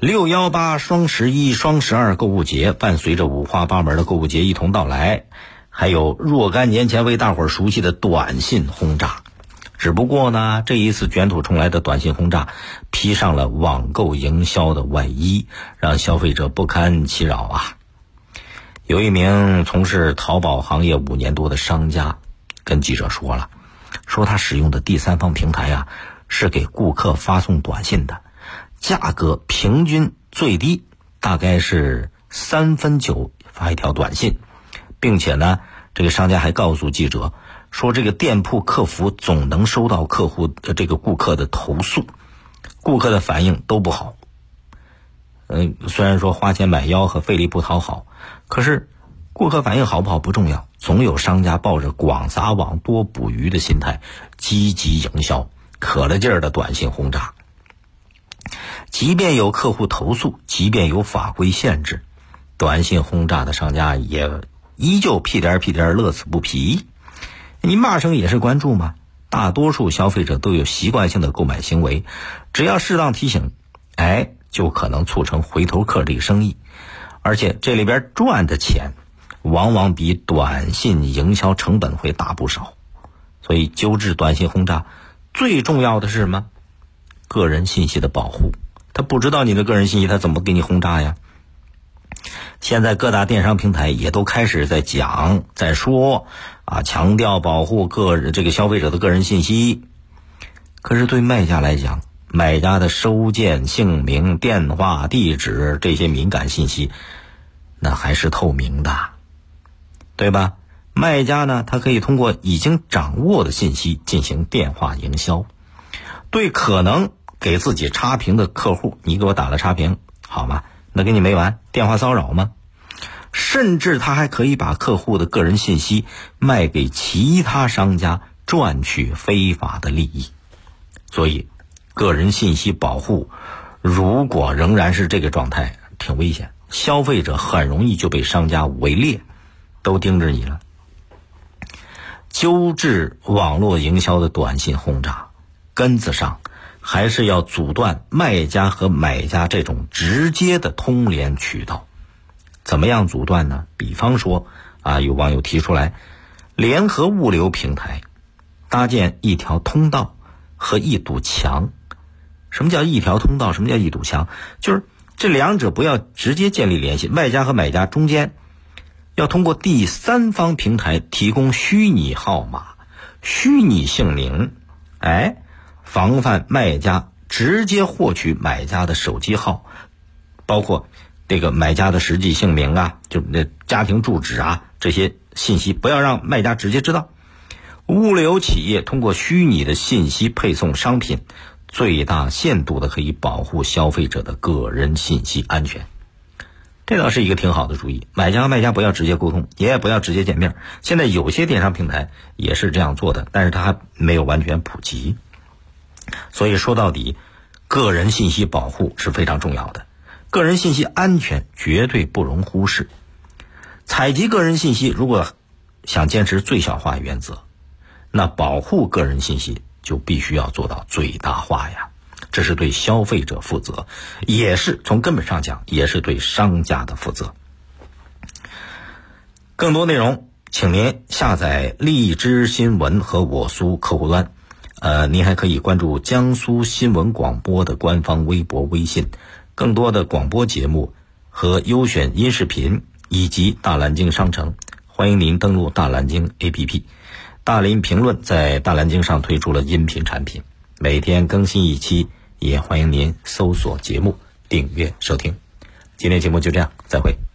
六幺八、双十一、双十二购物节，伴随着五花八门的购物节一同到来，还有若干年前为大伙儿熟悉的短信轰炸。只不过呢，这一次卷土重来的短信轰炸，披上了网购营销的外衣，让消费者不堪其扰啊。有一名从事淘宝行业五年多的商家，跟记者说了，说他使用的第三方平台呀，是给顾客发送短信的。价格平均最低大概是三分九发一条短信，并且呢，这个商家还告诉记者说，这个店铺客服总能收到客户的这个顾客的投诉，顾客的反应都不好。嗯，虽然说花钱买腰和费力不讨好，可是顾客反应好不好不重要，总有商家抱着广撒网多捕鱼的心态，积极营销，可了劲儿的短信轰炸。即便有客户投诉，即便有法规限制，短信轰炸的商家也依旧屁颠屁颠乐此不疲。你骂声也是关注吗？大多数消费者都有习惯性的购买行为，只要适当提醒，哎，就可能促成回头客这个生意。而且这里边赚的钱，往往比短信营销成本会大不少。所以纠治短信轰炸，最重要的是什么？个人信息的保护。他不知道你的个人信息，他怎么给你轰炸呀？现在各大电商平台也都开始在讲、在说，啊，强调保护个人这个消费者的个人信息。可是对卖家来讲，买家的收件、姓名、电话、地址这些敏感信息，那还是透明的，对吧？卖家呢，他可以通过已经掌握的信息进行电话营销，对可能。给自己差评的客户，你给我打了差评，好吗？那跟你没完，电话骚扰吗？甚至他还可以把客户的个人信息卖给其他商家，赚取非法的利益。所以，个人信息保护如果仍然是这个状态，挺危险。消费者很容易就被商家围猎，都盯着你了。纠治网络营销的短信轰炸，根子上。还是要阻断卖家和买家这种直接的通联渠道，怎么样阻断呢？比方说，啊，有网友提出来，联合物流平台搭建一条通道和一堵墙。什么叫一条通道？什么叫一堵墙？就是这两者不要直接建立联系，卖家和买家中间要通过第三方平台提供虚拟号码、虚拟姓名，哎。防范卖家直接获取买家的手机号，包括这个买家的实际姓名啊，就那家庭住址啊这些信息，不要让卖家直接知道。物流企业通过虚拟的信息配送商品，最大限度的可以保护消费者的个人信息安全。这倒是一个挺好的主意。买家和卖家不要直接沟通，也不要直接见面。现在有些电商平台也是这样做的，但是它还没有完全普及。所以说到底，个人信息保护是非常重要的，个人信息安全绝对不容忽视。采集个人信息，如果想坚持最小化原则，那保护个人信息就必须要做到最大化呀。这是对消费者负责，也是从根本上讲，也是对商家的负责。更多内容，请您下载荔枝新闻和我苏客户端。呃，您还可以关注江苏新闻广播的官方微博、微信，更多的广播节目和优选音视频，以及大蓝鲸商城，欢迎您登录大蓝鲸 APP。大林评论在大蓝鲸上推出了音频产品，每天更新一期，也欢迎您搜索节目订阅收听。今天节目就这样，再会。